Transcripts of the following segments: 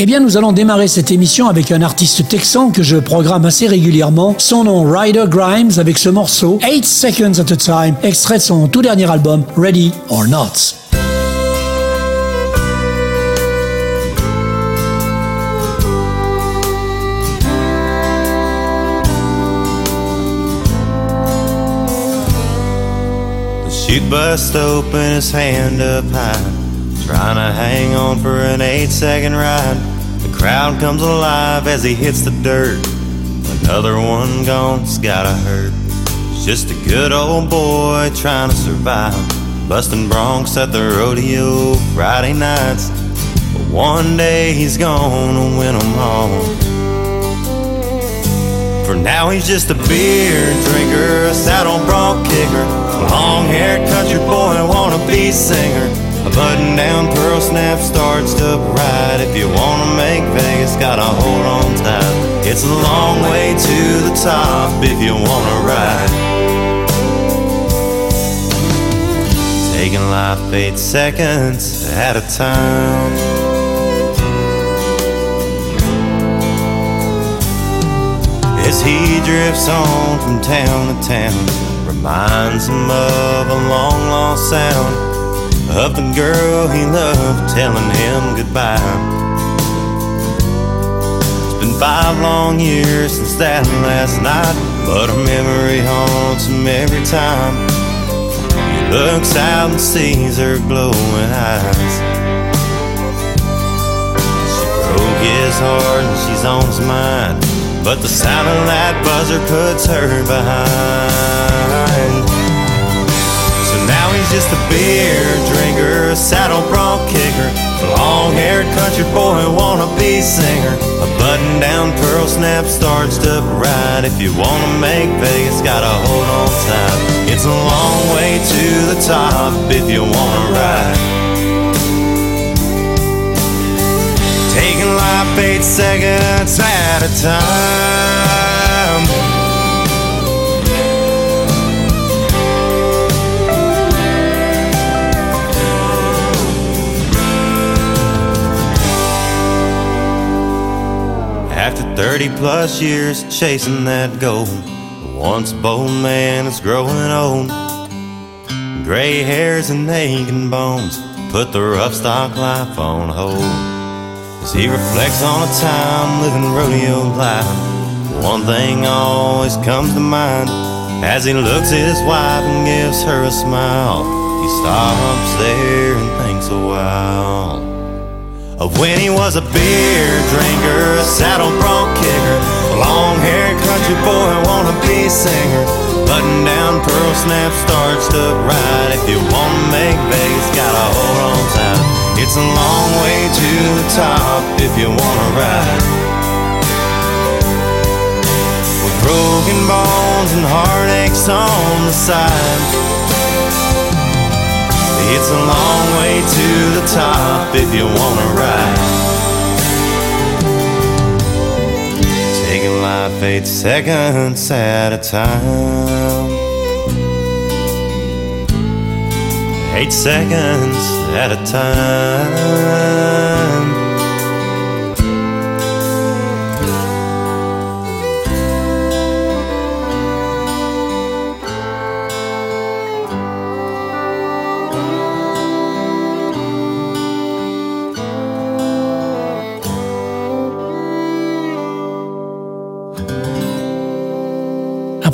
Eh bien, nous allons démarrer cette émission avec un artiste texan que je programme assez régulièrement. Son nom, Ryder Grimes, avec ce morceau 8 Seconds at a Time, extrait de son tout dernier album, Ready or Not. Open, up trying to hang on for an eight second ride. The crowd comes alive as he hits the dirt. Another one gone's gotta hurt. Just a good old boy trying to survive, busting broncs at the rodeo Friday nights. But one day he's gonna win them all. For now he's just a beer drinker, a saddle bronc kicker. a Long haired country boy, wanna be singer. A button down pearl snap starts to ride. If you wanna make Vegas, gotta hold on tight. It's a long way to the top if you wanna ride. Taking life eight seconds at a time. As he drifts on from town to town Reminds him of a long lost sound of the girl he loved telling him goodbye. It's been five long years since that last night, but her memory haunts him every time. He looks out and sees her glowing eyes. She broke his heart and she's on his mind. But the sound of that buzzer puts her behind. Just a beer drinker, a saddle bronc kicker, a long haired country boy, wanna be singer. A button down pearl snap starts to ride. If you wanna make Vegas, gotta hold on tight. It's a long way to the top if you wanna ride. taking life eight seconds at a time. After 30 plus years chasing that goal, once bold man is growing old. Gray hairs and aching bones put the rough stock life on hold. As he reflects on a time living rodeo life, one thing always comes to mind. As he looks at his wife and gives her a smile, he stops there and thinks a while of when he was a beer drinker, a saddle bronc kicker, a long-haired country boy, wanna be singer. Button down pearl snap starts to ride. If you wanna make Vegas, gotta hold on tight. It's a long way to the top if you wanna ride. With broken bones and heartaches on the side. It's a long way to the top if you wanna ride. Taking life eight seconds at a time. Eight seconds at a time.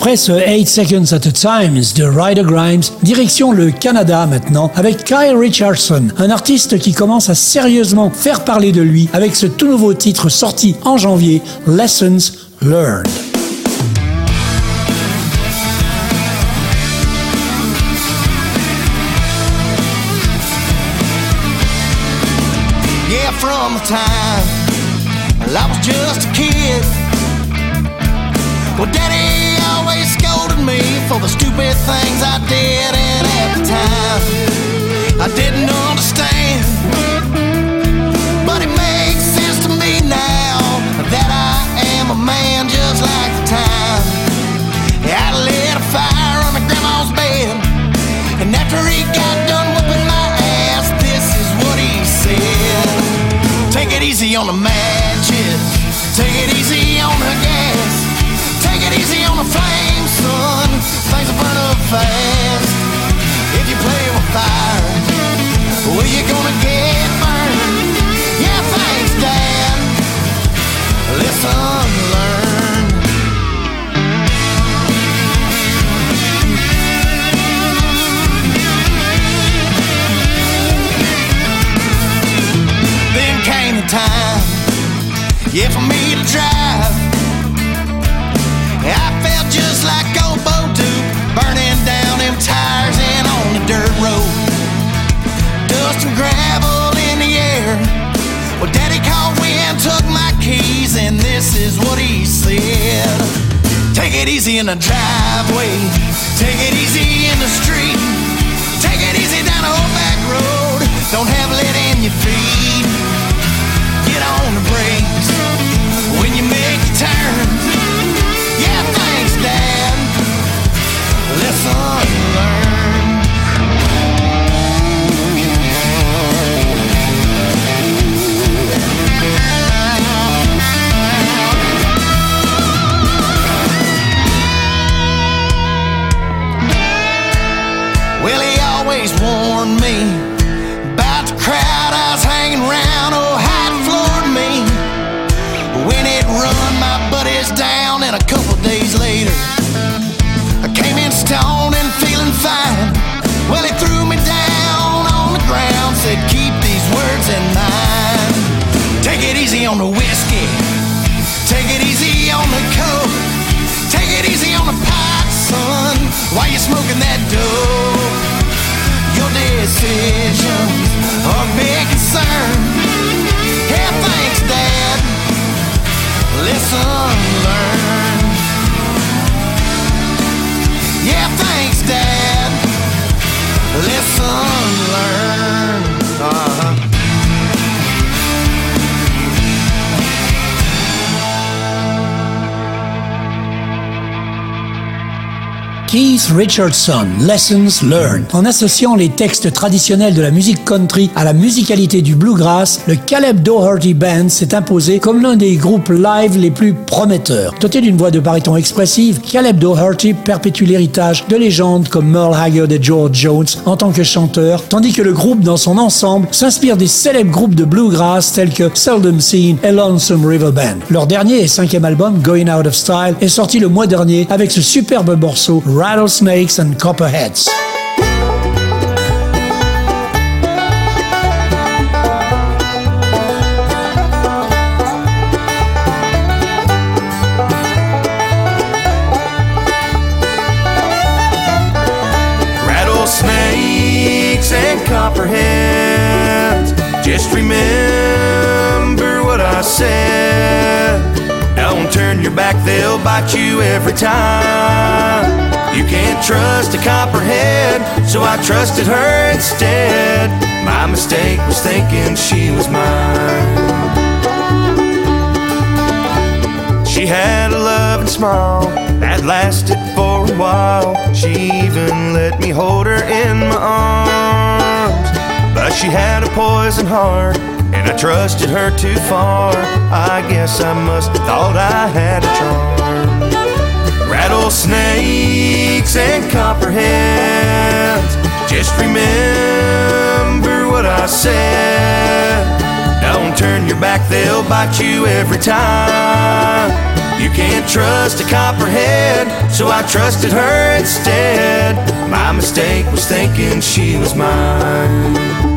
Après ce 8 Seconds at a Time de Ryder Grimes, direction le Canada maintenant avec Kyle Richardson, un artiste qui commence à sérieusement faire parler de lui avec ce tout nouveau titre sorti en janvier, Lessons Learned. For the stupid things I did, and at the time I didn't understand. But it makes sense to me now that I am a man just like the time. I lit a fire my grandma's bed, and after he got done whooping my ass, this is what he said: Take it easy on the matches, yeah, for me to drive. I felt just like old Bo Duke, burning down them tires and on the dirt road. Dust and gravel in the air. Well, Daddy called and took my keys, and this is what he said. Take it easy in the driveway, take it easy in the street, take it easy down the old back on the whiskey, take it easy on the coke, take it easy on the pot, son, while you're smoking that dope. Your decisions Richardson, Lessons Learned. En associant les textes traditionnels de la musique country à la musicalité du bluegrass, le Caleb Doherty Band s'est imposé comme l'un des groupes live les plus prometteurs. Doté d'une voix de baryton expressive, Caleb Doherty perpétue l'héritage de légendes comme Merle Haggard et George Jones en tant que chanteur, tandis que le groupe dans son ensemble s'inspire des célèbres groupes de bluegrass tels que Seldom Seen et Lonesome River Band. Leur dernier et cinquième album, Going Out of Style, est sorti le mois dernier avec ce superbe morceau Rattlesnakes and Copperheads. Rattlesnakes and copperheads. Just remember what I said. Don't turn your back, they'll bite you every time. You can't trust a copperhead, so I trusted her instead. My mistake was thinking she was mine. She had a loving smile that lasted for a while. She even let me hold her in my arms. But she had a poison heart, and I trusted her too far. I guess I must have thought I had a charm. Rattlesnakes and copperheads. Just remember what I said. Don't turn your back, they'll bite you every time. You can't trust a copperhead, so I trusted her instead. My mistake was thinking she was mine.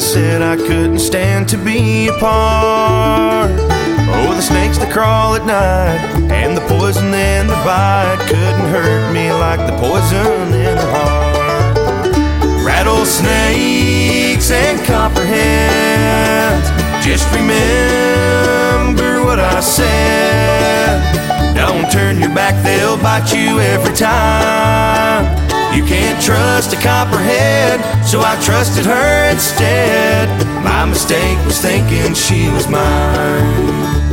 Said I couldn't stand to be apart. Oh, the snakes that crawl at night and the poison in the bite couldn't hurt me like the poison in the heart. Rattlesnakes and copperheads, just remember what I said. Don't turn your back, they'll bite you every time. You can't trust a copperhead, so I trusted her instead. My mistake was thinking she was mine.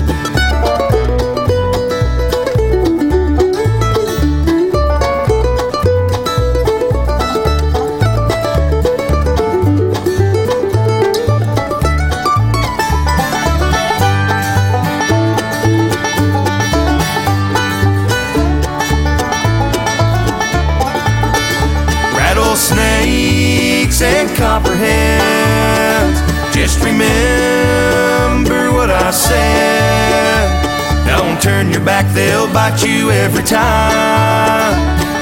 Turn your back, they'll bite you every time.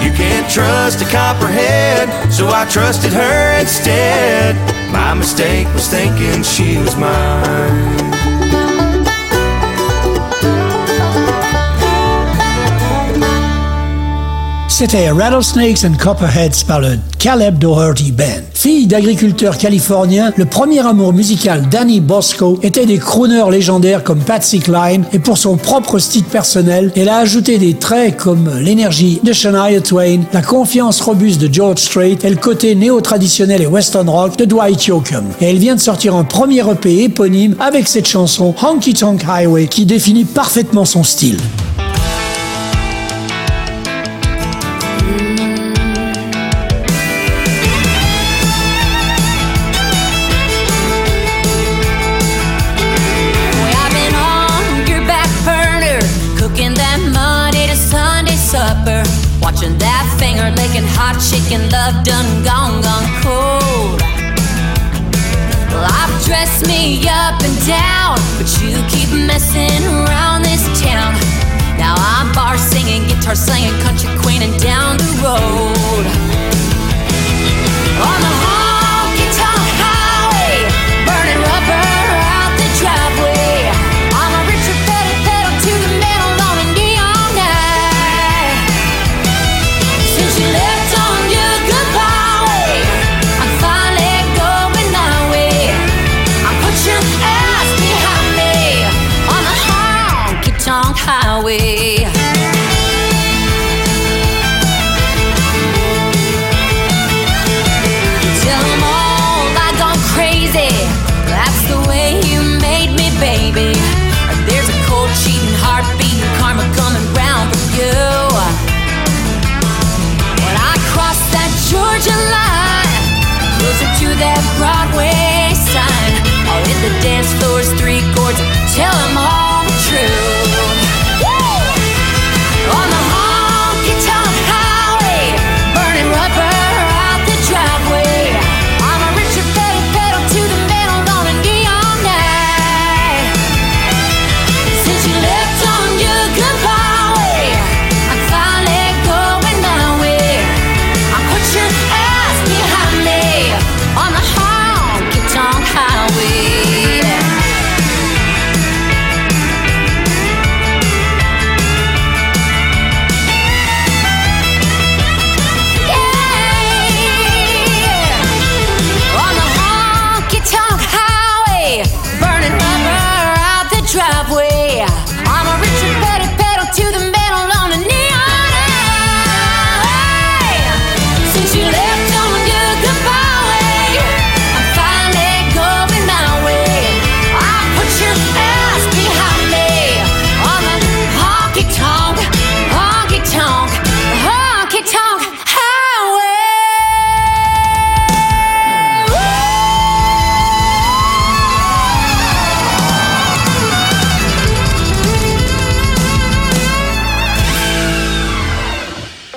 You can't trust a copperhead, so I trusted her instead. My mistake was thinking she was mine. C'était Rattlesnakes and Copperheads par le Caleb Daugherty Band. Fille d'agriculteur californien, le premier amour musical d'Annie Bosco était des crooners légendaires comme Patsy Cline et pour son propre style personnel, elle a ajouté des traits comme l'énergie de Shania Twain, la confiance robuste de George Strait et le côté néo-traditionnel et western rock de Dwight Yoakam. Et elle vient de sortir un premier EP éponyme avec cette chanson Honky Tonk Highway qui définit parfaitement son style. Messing around this town. Now I'm bar singing, guitar singing, country queen, and down the road. to that Broadway sign. I'll hit the dance floor's three chords, tell them all.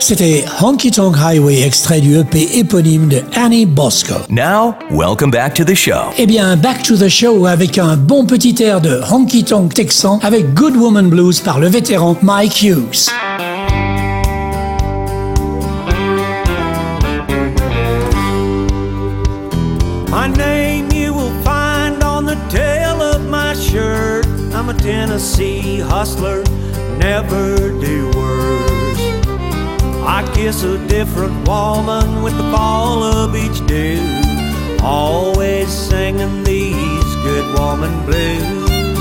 C'était Honky Tonk Highway, extrait du EP éponyme de Annie Bosco. Now, welcome back to the show. Eh bien, back to the show avec un bon petit air de Honky Tonk texan avec Good Woman Blues par le vétéran Mike Hughes. My name you will find on the tail of my shirt. I'm a Tennessee hustler, never do I kiss a different woman with the fall of each dew, always singing these good woman blues.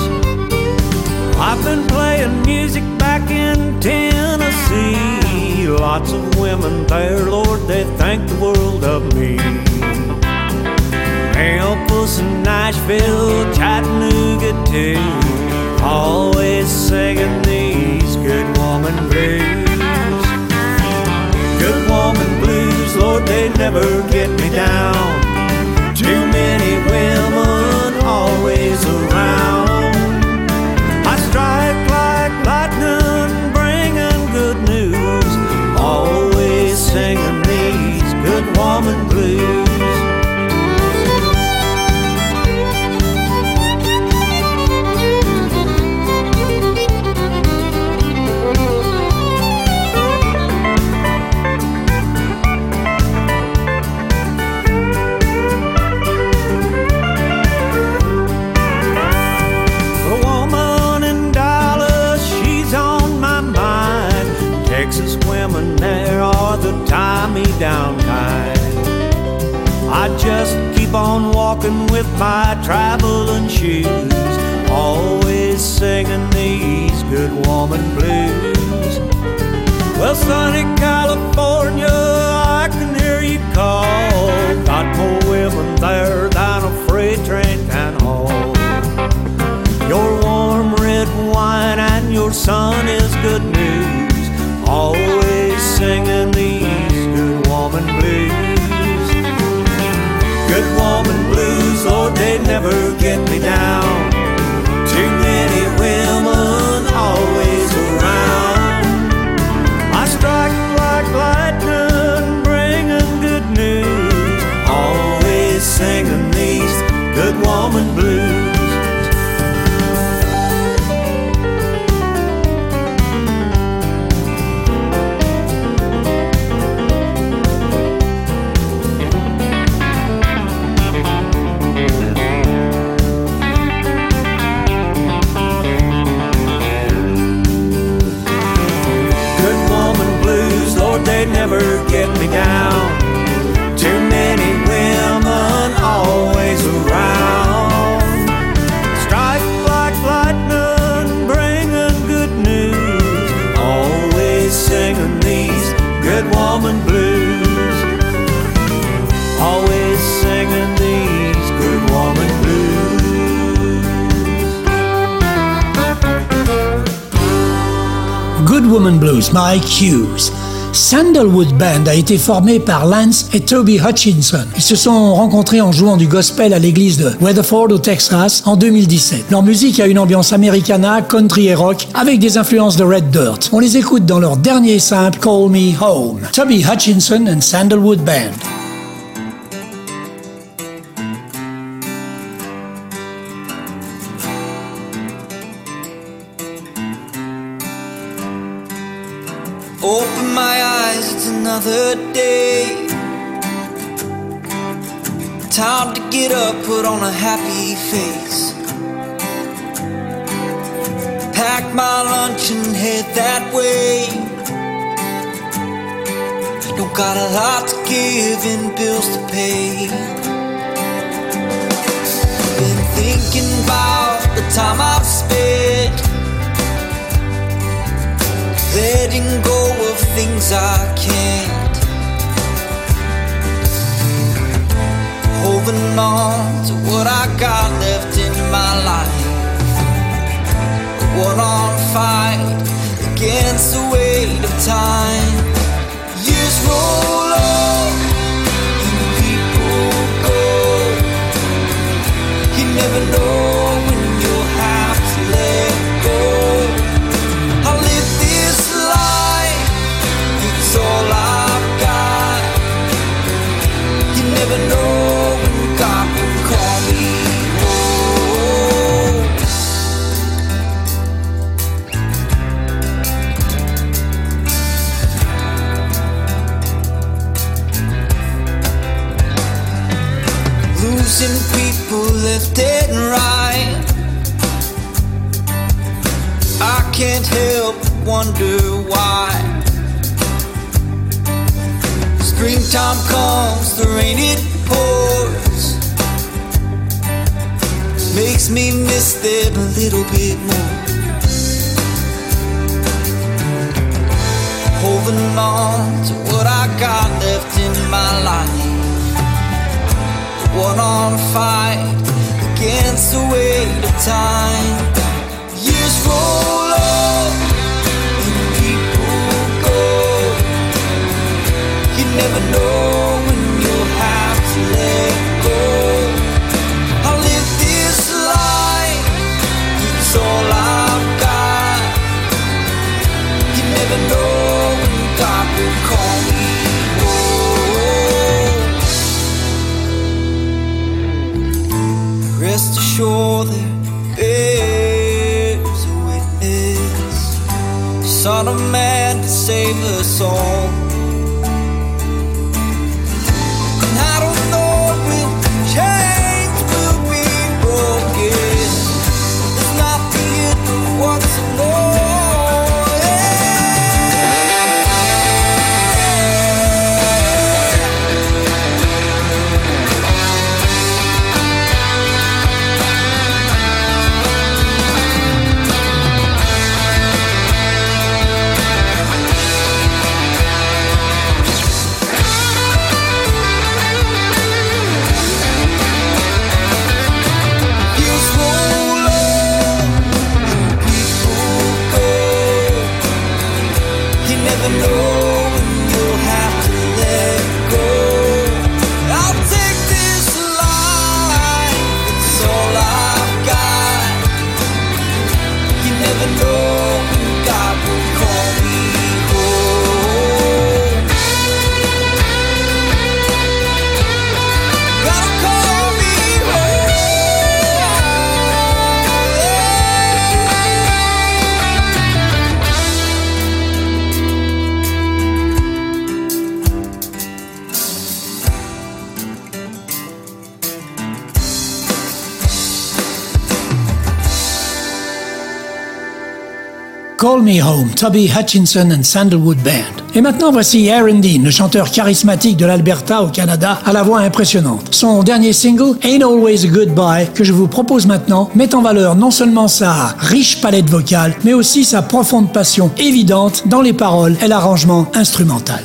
I've been playing music back in Tennessee. Lots of women there, Lord, they think the world of me. Memphis and Nashville, Chattanooga too. Always singing these good woman blues. Woman blues, Lord, they never get me down. Too many women always around. I strike like lightning, bringing good news. Always singing these good woman blues. Just keep on walking with my traveling shoes, always singing these good woman blues. Well, sunny California, I can hear you call. Got more women there than a freight train can haul. Your warm red wine and your sun never get Blues, Mike Hughes. Sandalwood Band a été formé par Lance et Toby Hutchinson. Ils se sont rencontrés en jouant du gospel à l'église de Weatherford au Texas en 2017. Leur musique a une ambiance americana, country et rock avec des influences de Red Dirt. On les écoute dans leur dernier simple Call Me Home. Toby Hutchinson and Sandalwood Band. Another day. Time to get up, put on a happy face. Pack my lunch and head that way. Don't got a lot to give and bills to pay. Been thinking about the time I've spent letting go of things I can't. Holding on to what I got left in my life. What on fight against the weight of time. Years roll on and people go. You never know. Losing people left and right. I can't help wonder why. Comes, the rain it pours. Makes me miss them a little bit more. Holding on to what I got left in my life. One on fight against the weight of time. Years roll up and people go. You never know Assured there bears a witness, Son of Man to save us all. Me Hutchinson and Sandalwood Band. Et maintenant voici Aaron Dean, le chanteur charismatique de l'Alberta au Canada, à la voix impressionnante. Son dernier single, Ain't Always a Goodbye, que je vous propose maintenant, met en valeur non seulement sa riche palette vocale, mais aussi sa profonde passion évidente dans les paroles et l'arrangement instrumental.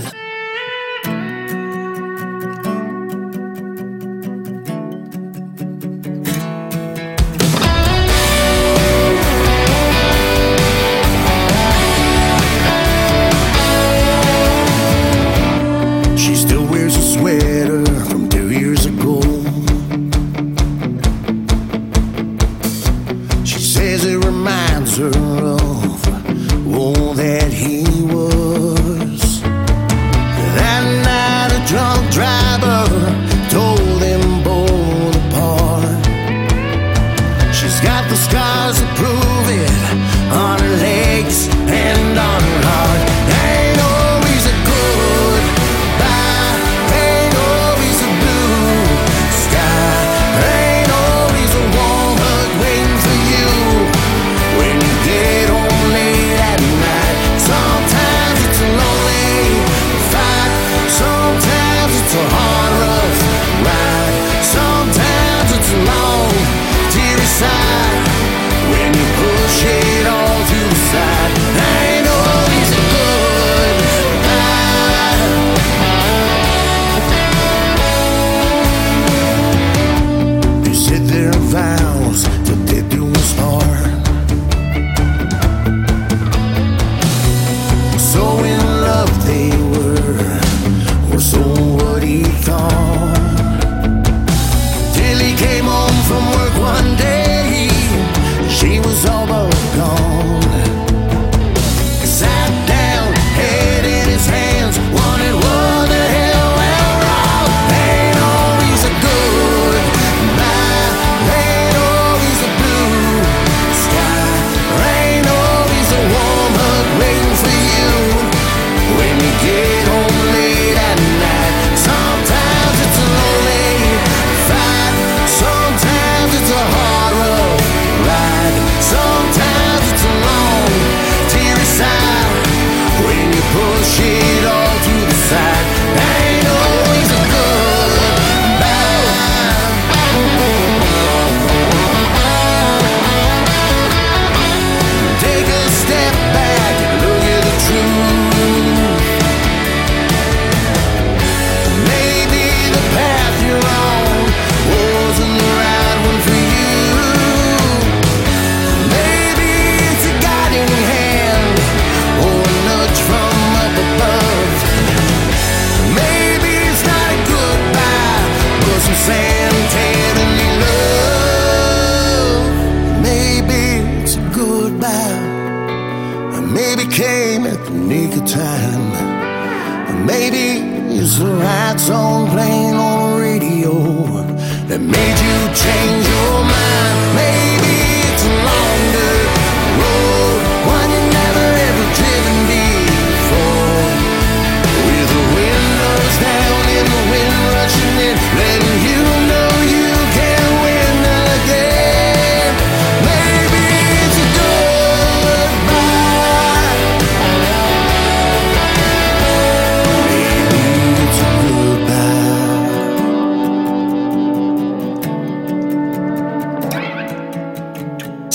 Change your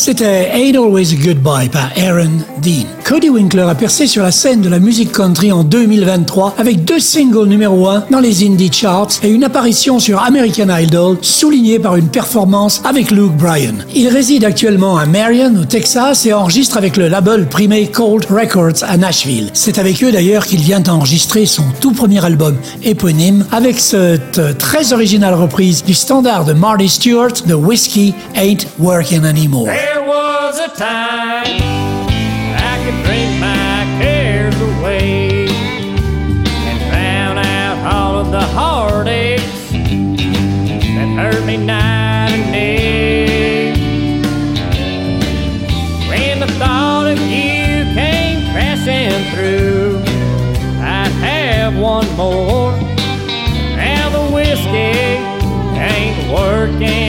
C'était Ain't Always a Goodbye par Aaron Dean. Cody Winkler a percé sur la scène de la musique country en 2023 avec deux singles numéro 1 dans les indie charts et une apparition sur American Idol soulignée par une performance avec Luke Bryan. Il réside actuellement à Marion au Texas et enregistre avec le label primé Cold Records à Nashville. C'est avec eux d'ailleurs qu'il vient enregistrer son tout premier album éponyme avec cette très originale reprise du standard de Marty Stewart, The Whiskey Ain't Working Anymore. Was a time I could drink my cares away and drown out all of the heartaches that hurt me night and day. When the thought of you came crashing through, I'd have one more. Now the whiskey ain't working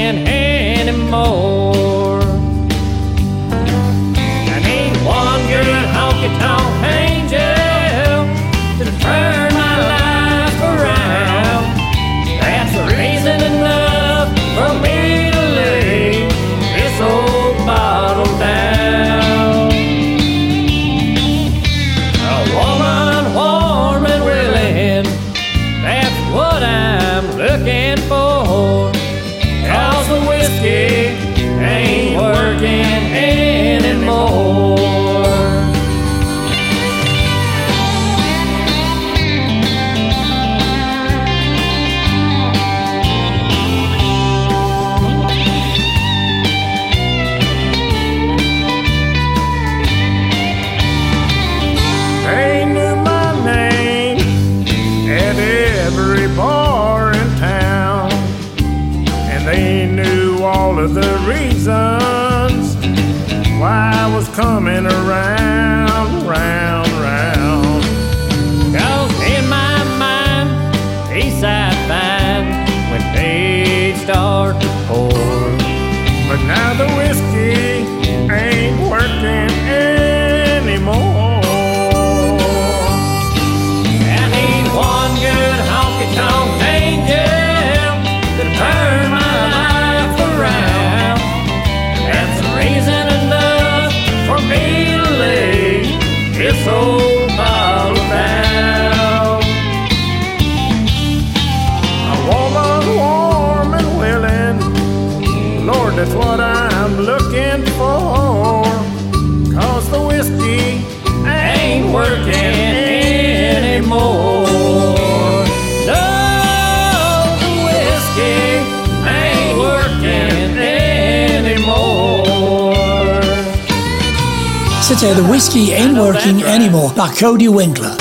Cody Winkler.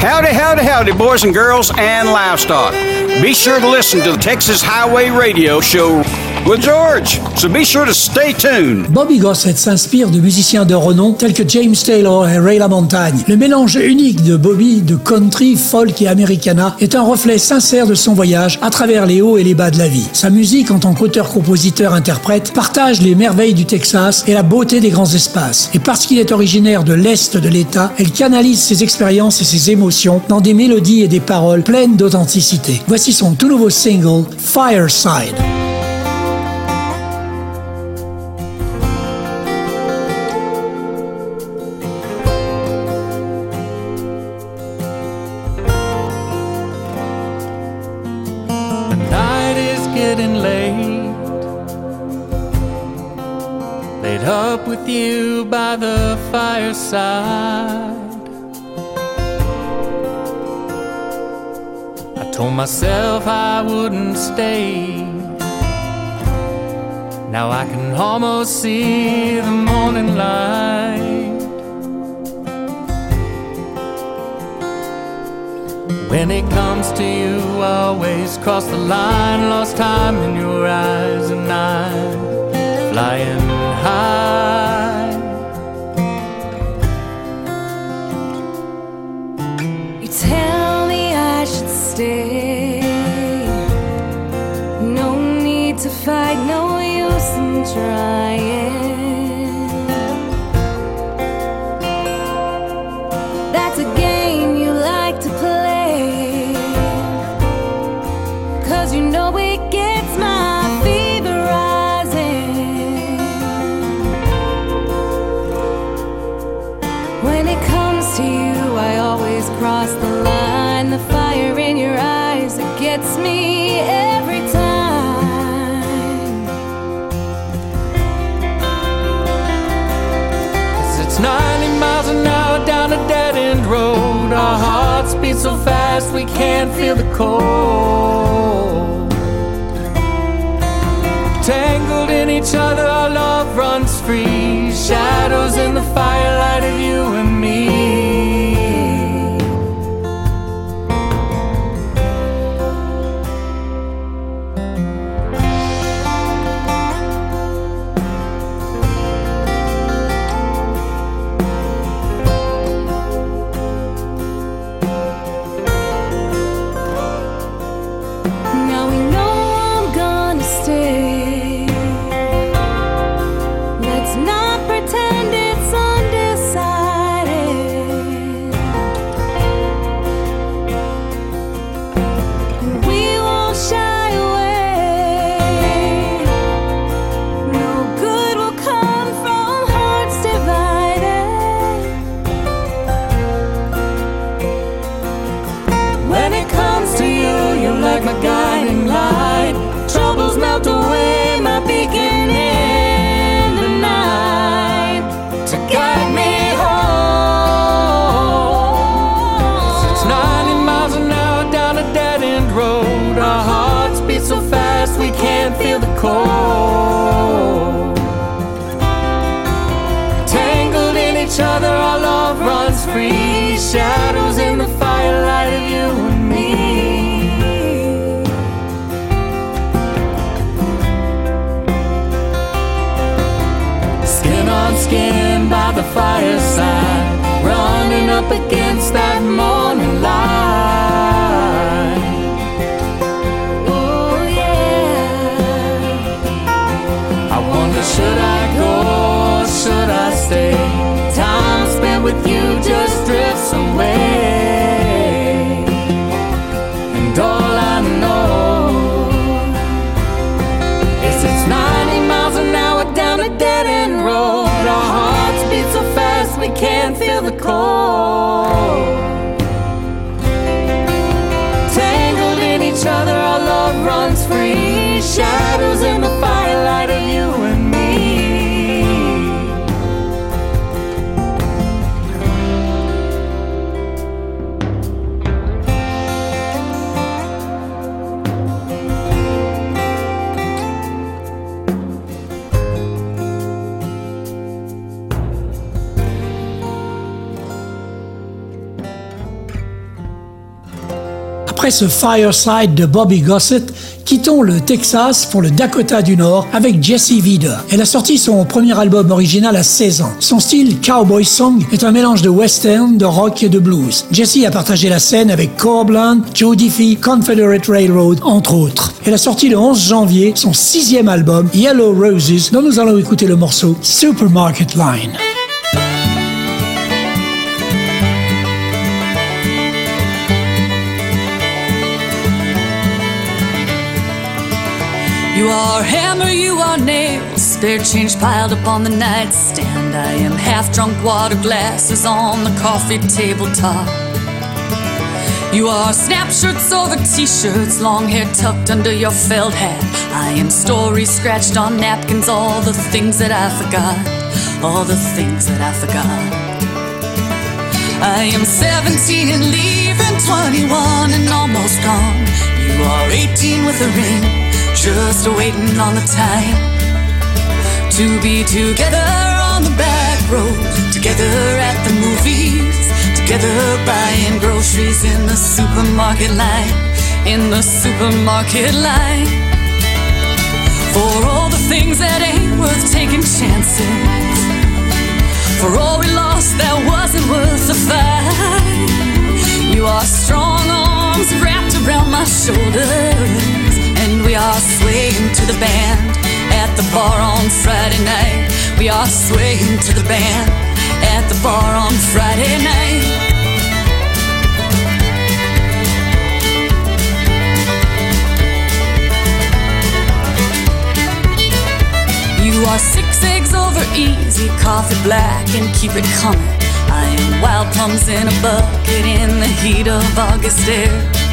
Howdy, howdy, howdy, boys and girls and livestock. Be sure to listen to the Texas Highway Radio Show George, so be sure to stay tuned. Bobby Gossett s'inspire de musiciens de renom tels que James Taylor et Ray LaMontagne. Le mélange unique de Bobby de country, folk et americana est un reflet sincère de son voyage à travers les hauts et les bas de la vie. Sa musique en tant qu'auteur-compositeur-interprète partage les merveilles du Texas et la beauté des grands espaces. Et parce qu'il est originaire de l'Est de l'État, elle canalise ses expériences et ses émotions dans des mélodies et des paroles pleines d'authenticité. Voici son tout nouveau single, Fireside. Fireside. I told myself I wouldn't stay. Now I can almost see the morning light. When it comes to you, I always cross the line. Lost time in your eyes, and I'm flying stay. No need to fight, no use in trying. Gets me every time. 'Cause it's 90 miles an hour down a dead end road. Our hearts beat so fast we can't feel the cold. Tangled in each other, our love runs free. Shadows in the firelight Après ce Fireside de Bobby Gossett, quittons le Texas pour le Dakota du Nord avec Jessie Vida. Elle a sorti son premier album original à 16 ans. Son style cowboy song est un mélange de western, de rock et de blues. Jessie a partagé la scène avec Corbland, Joe Diffie, Confederate Railroad, entre autres. Elle a sorti le 11 janvier son sixième album, Yellow Roses, dont nous allons écouter le morceau Supermarket Line. You are hammer, you are nails, spare change piled up on the nightstand. I am half drunk water glasses on the coffee tabletop. You are snap shirts over t shirts, long hair tucked under your felt hat. I am stories scratched on napkins, all the things that I forgot, all the things that I forgot. I am 17 and leaving 21 and almost gone. You are 18 with a ring, just waiting on the time. To be together on the back road, together at the movies, together buying groceries in the supermarket line, in the supermarket line. For all the things that ain't worth taking chances. For all we lost that wasn't worth the fight. You are strong arms wrapped around my shoulders, we are swaying to the band at the bar on Friday night. We are swaying to the band at the bar on Friday night. You are six eggs over easy, coffee black, and keep it coming. I am wild plums in a bucket in the heat of August air.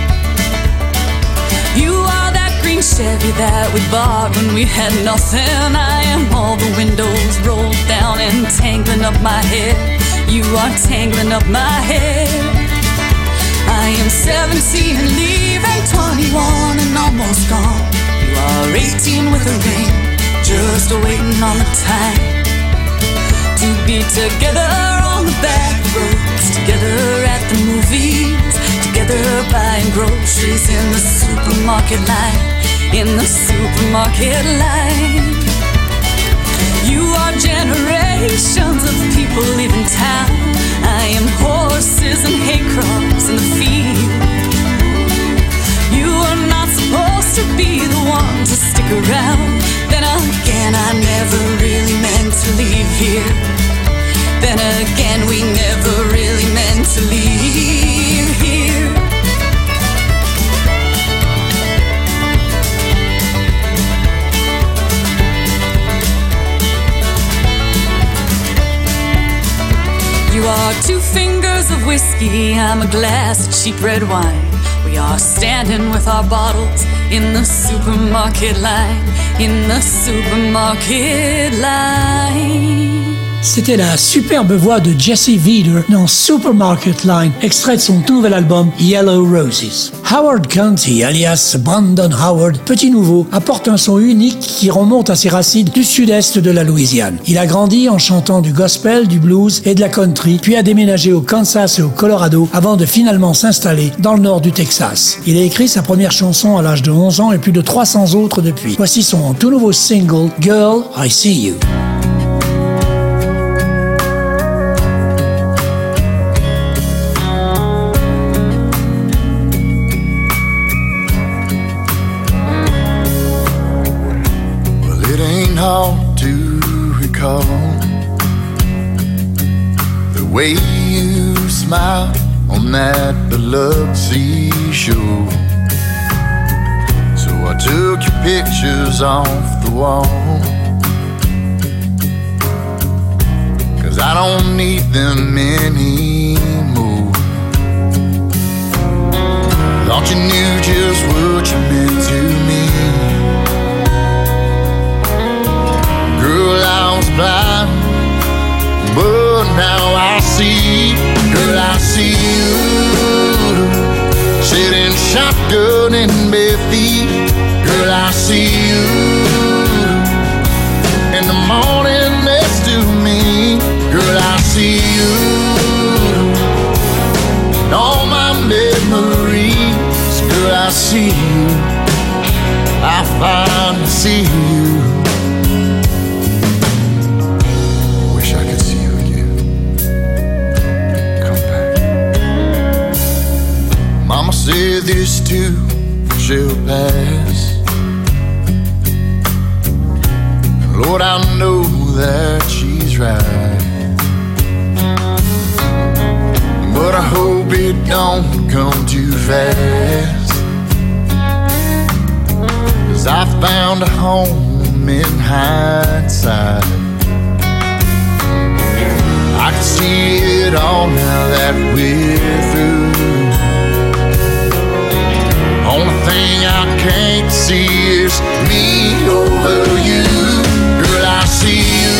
Green Chevy that we bought when we had nothing. I am all the windows rolled down and tangling up my hair. You are tangling up my hair. I am 17 and leaving 21 and almost gone. You are 18 with a ring just waiting on the time to be together on the back roads, together at the movies, together buying groceries in the supermarket line, in the supermarket line. You are generations of people leaving town. I am horses and hay crops in the field. You are not supposed to be the one to stick around. Then again, I never really meant to leave here. Then again, we never really meant to leave You are two fingers of whiskey, I'm a glass of cheap red wine. We are standing with our bottles in the supermarket line, in the supermarket line. C'était la superbe voix de Jesse Veeder dans Supermarket Line, extrait de son tout nouvel album Yellow Roses. Howard County, alias Brandon Howard, petit nouveau, apporte un son unique qui remonte à ses racines du sud-est de la Louisiane. Il a grandi en chantant du gospel, du blues et de la country, puis a déménagé au Kansas et au Colorado avant de finalement s'installer dans le nord du Texas. Il a écrit sa première chanson à l'âge de 11 ans et plus de 300 autres depuis. Voici son tout nouveau single Girl, I See You. On that Biloxi show. So I took your pictures off the wall. Cause I don't need them anymore. Thought you knew just what you meant to me. Girl, I was blind, but now I see. Girl, I see you sitting shotgun in feet. Girl, I see you in the morning next to me. Girl, I see you in all my memories. Girl, I see you. I finally see you. Said this too shall pass. Lord, I know that she's right. But I hope it don't come too fast. Cause I found a home in hindsight. I can see it all now that we're through. Thing I can't see is me over you. Girl, I see you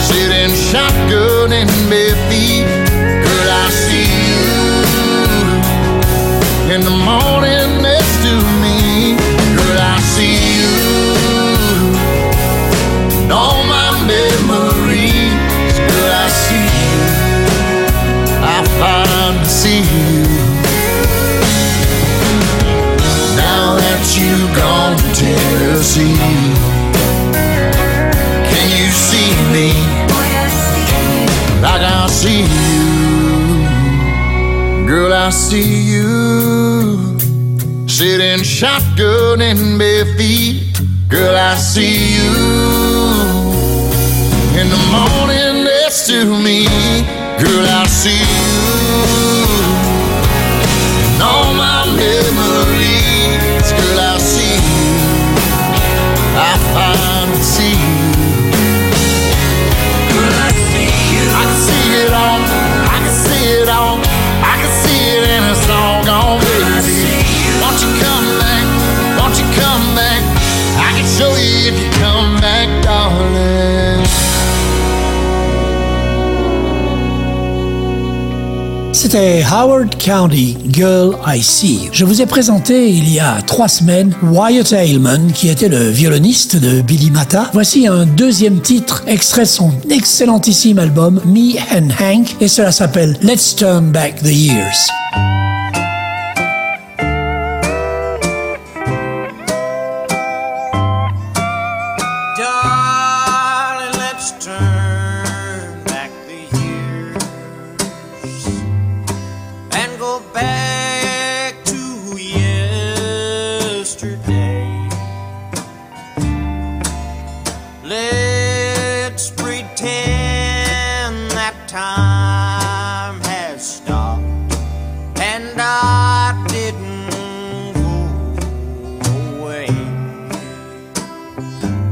sitting shotgun in bare see you? Can you see me like I see you? Girl, I see you sitting shotgun in bare feet. Girl, I see you in the morning next to me. Girl, I see you. C'était Howard County, Girl I See. Je vous ai présenté il y a trois semaines Wyatt Ailman, qui était le violoniste de Billy Mata. Voici un deuxième titre, extrait de son excellentissime album Me and Hank, et cela s'appelle Let's Turn Back the Years. We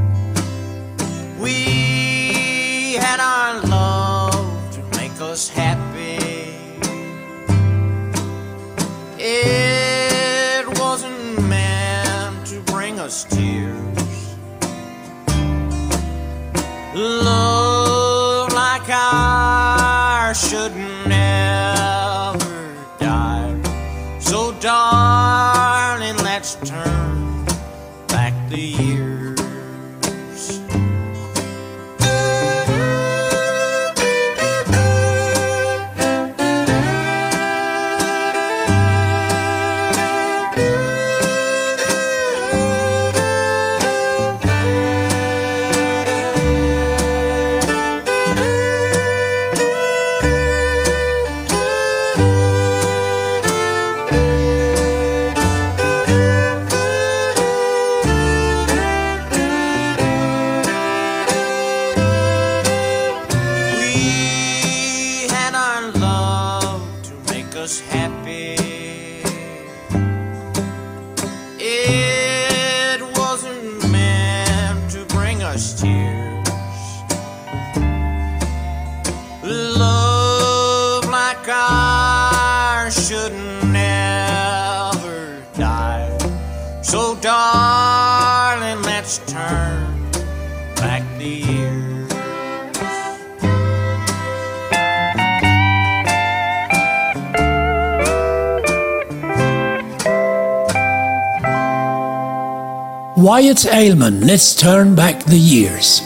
Wyatt Ailman, Let's Turn Back the Years.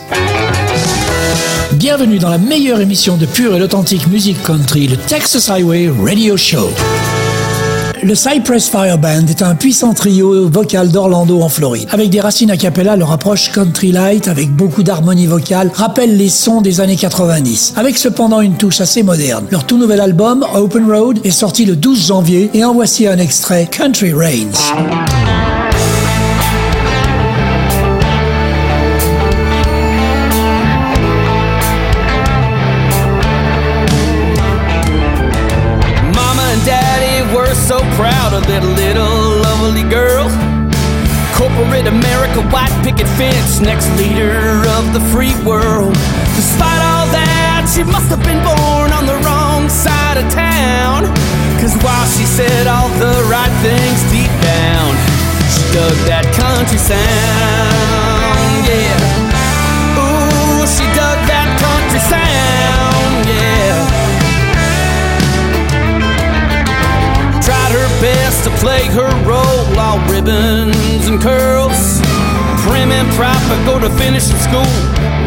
Bienvenue dans la meilleure émission de pure et authentique musique country, le Texas Highway Radio Show. Le Cypress Fire Band est un puissant trio vocal d'Orlando en Floride. Avec des racines a cappella, leur approche country light avec beaucoup d'harmonie vocale rappelle les sons des années 90, avec cependant une touche assez moderne. Leur tout nouvel album, Open Road, est sorti le 12 janvier et en voici un extrait, Country Rains. The free world. Despite all that, she must have been born on the wrong side of town. Cause while she said all the right things deep down, she dug that country sound, yeah. Ooh, she dug that country sound, yeah. tried her best to play her role, all ribbons and curls. Prim and proper, go to finishing school,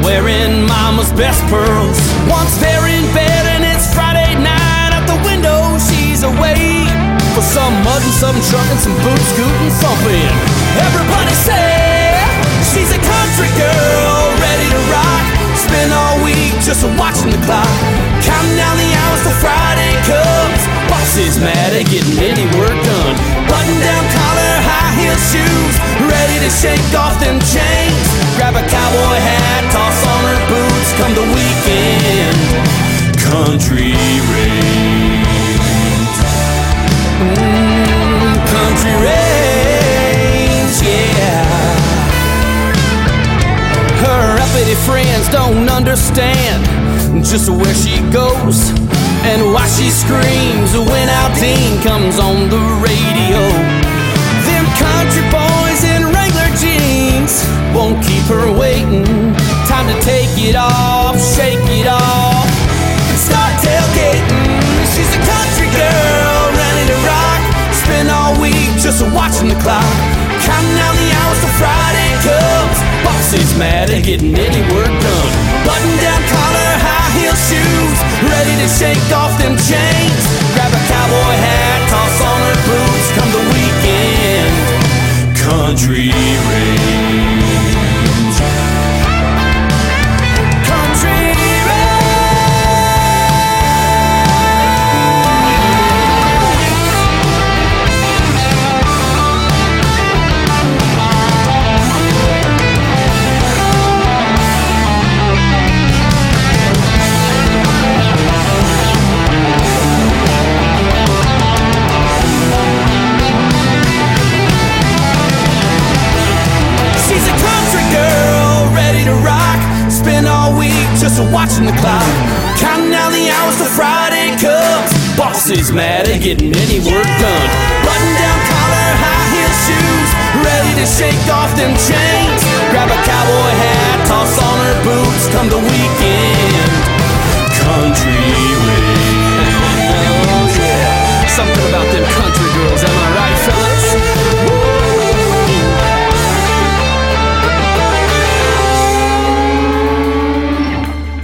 wearing mama's best pearls. Once they're in bed and it's Friday night, out the window she's away. For some mud and some truck and some boot scooting thumping. Everybody say she's a country girl, ready to rock. Spend all week just watching the clock, counting down the hours till Friday comes. Boss is mad at getting any work done. Button down collar, high heel shoes, ready to shake off them chains. Grab a cowboy hat, toss on her boots, come the weekend. Country reigns. Mm, country reigns, Uppity friends don't understand just where she goes and why she screams when Aldean comes on the radio. Them country boys in regular jeans won't keep her waiting. Time to take it off, shake it off, and start tailgating. She's a country girl, ready to rock. Spend all week just watching the clock, counting down the hours till Friday comes. Boss is mad at getting any work done. Button down collar, high heel shoes, ready to shake off them chains. Grab a cowboy hat, toss on her boots, come the weekend. Country reigns. Watching the clock. Counting down the hours till Friday comes. Boss is mad at getting any work done. Button down collar, high heel shoes. Ready to shake off them chains. Grab a cowboy hat, toss on her boots. Come the weekend. Country reign. Oh, yeah. Something about them country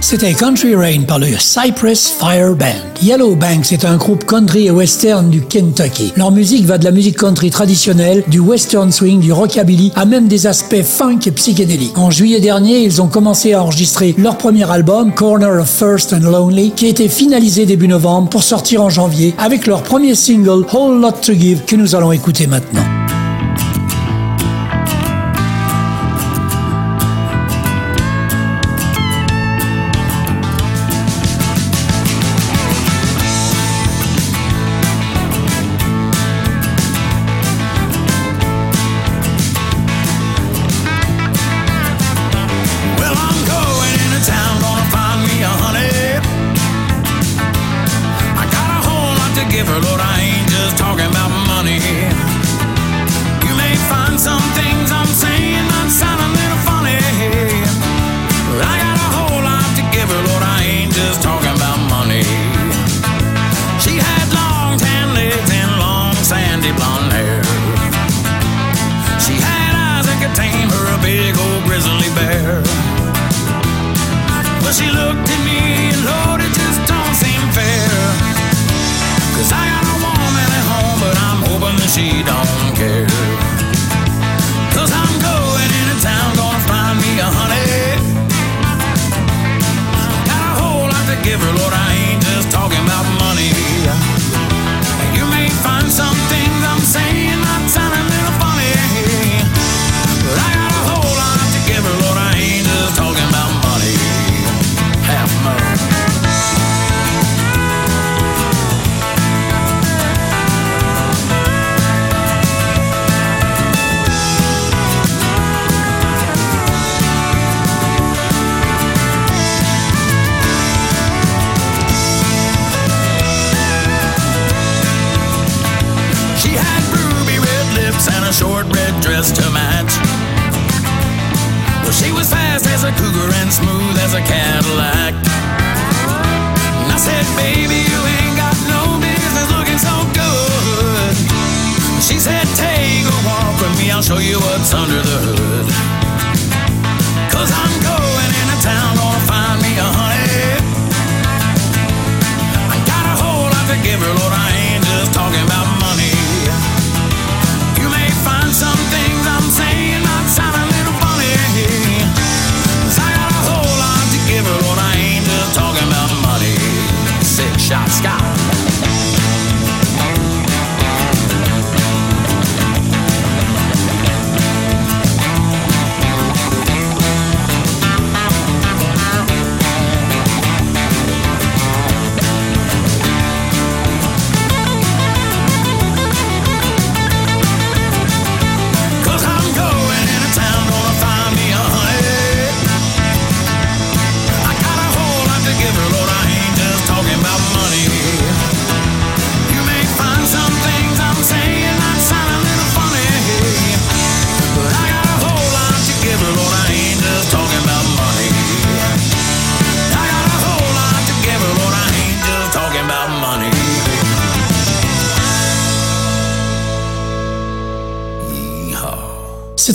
C'était Country Rain par le Cypress Fire Band. Yellow Banks est un groupe country et western du Kentucky. Leur musique va de la musique country traditionnelle, du western swing, du rockabilly, à même des aspects funk et psychédéliques. En juillet dernier, ils ont commencé à enregistrer leur premier album, Corner of First and Lonely, qui a été finalisé début novembre pour sortir en janvier avec leur premier single, Whole Lot to Give, que nous allons écouter maintenant.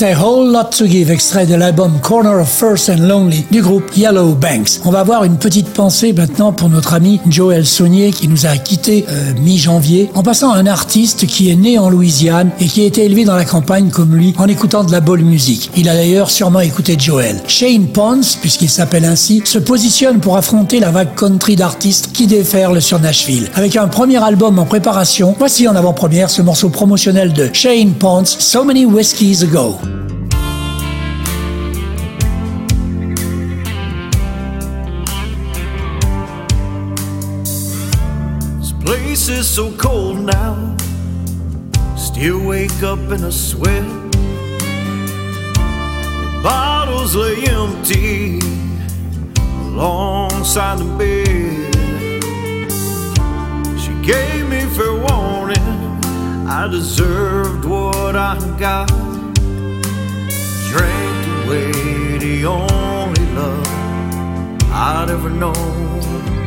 C'était Whole Lot to Give, extrait de l'album Corner of First and Lonely du groupe Yellow Banks. On va avoir une petite pensée maintenant pour notre ami Joel Saunier qui nous a quittés euh, mi-janvier en passant à un artiste qui est né en Louisiane et qui a été élevé dans la campagne comme lui en écoutant de la bonne musique. Il a d'ailleurs sûrement écouté Joel. Shane Pons, puisqu'il s'appelle ainsi, se positionne pour affronter la vague country d'artistes qui déferlent sur Nashville. Avec un premier album en préparation, voici en avant-première ce morceau promotionnel de Shane Pons, So Many Whiskies Ago. Is so cold now. Still wake up in a sweat. Bottles lay empty alongside the bed. She gave me fair warning. I deserved what I got. Drank away the only love I'd ever known.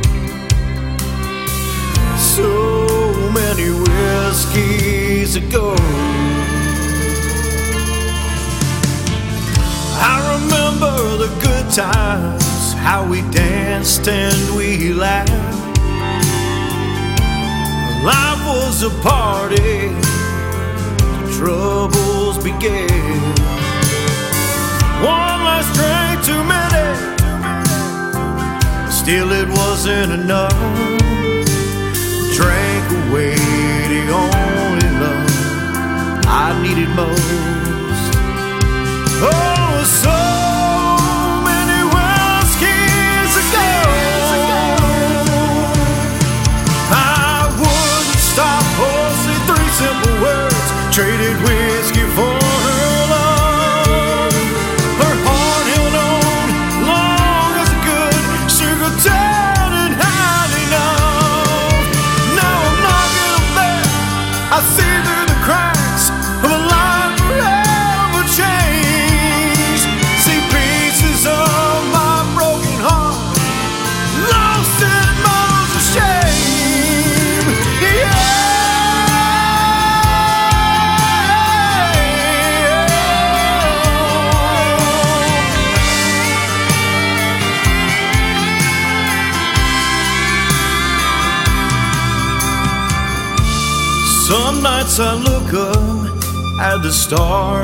So many whiskeys ago. I remember the good times, how we danced and we laughed. Life was a party, troubles began. One last drink too many, still it wasn't enough. Drank away the only love I needed most. Oh, so many whiskeys ago. I wouldn't stop or say three simple words. Traded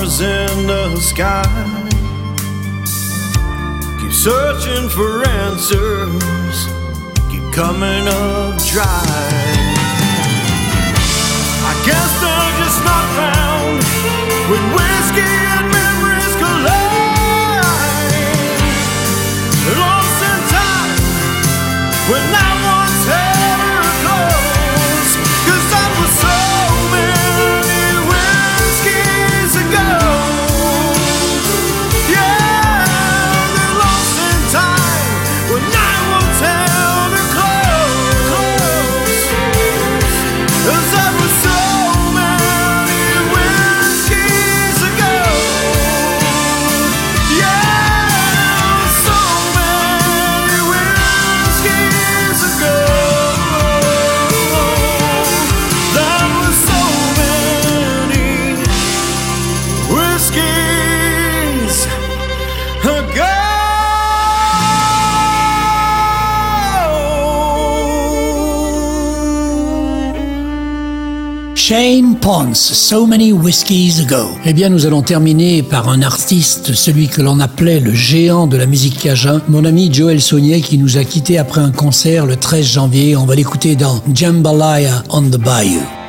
stars in the sky. Keep searching for answers, keep coming up dry. I guess they're just not found when whiskey Shane Ponce, So Many Whiskies Ago. Eh bien, nous allons terminer par un artiste, celui que l'on appelait le géant de la musique cajun, mon ami Joel Saunier, qui nous a quittés après un concert le 13 janvier. On va l'écouter dans Jambalaya on the Bayou.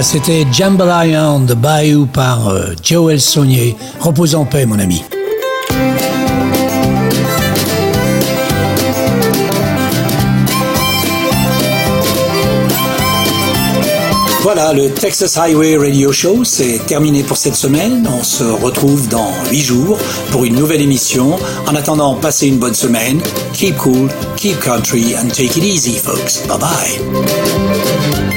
Voilà, c'était Jambalaya on the Bayou par euh, Joel Saunier. Repose en paix, mon ami. Voilà, le Texas Highway Radio Show, c'est terminé pour cette semaine. On se retrouve dans 8 jours pour une nouvelle émission. En attendant, passez une bonne semaine. Keep cool, keep country, and take it easy, folks. Bye bye.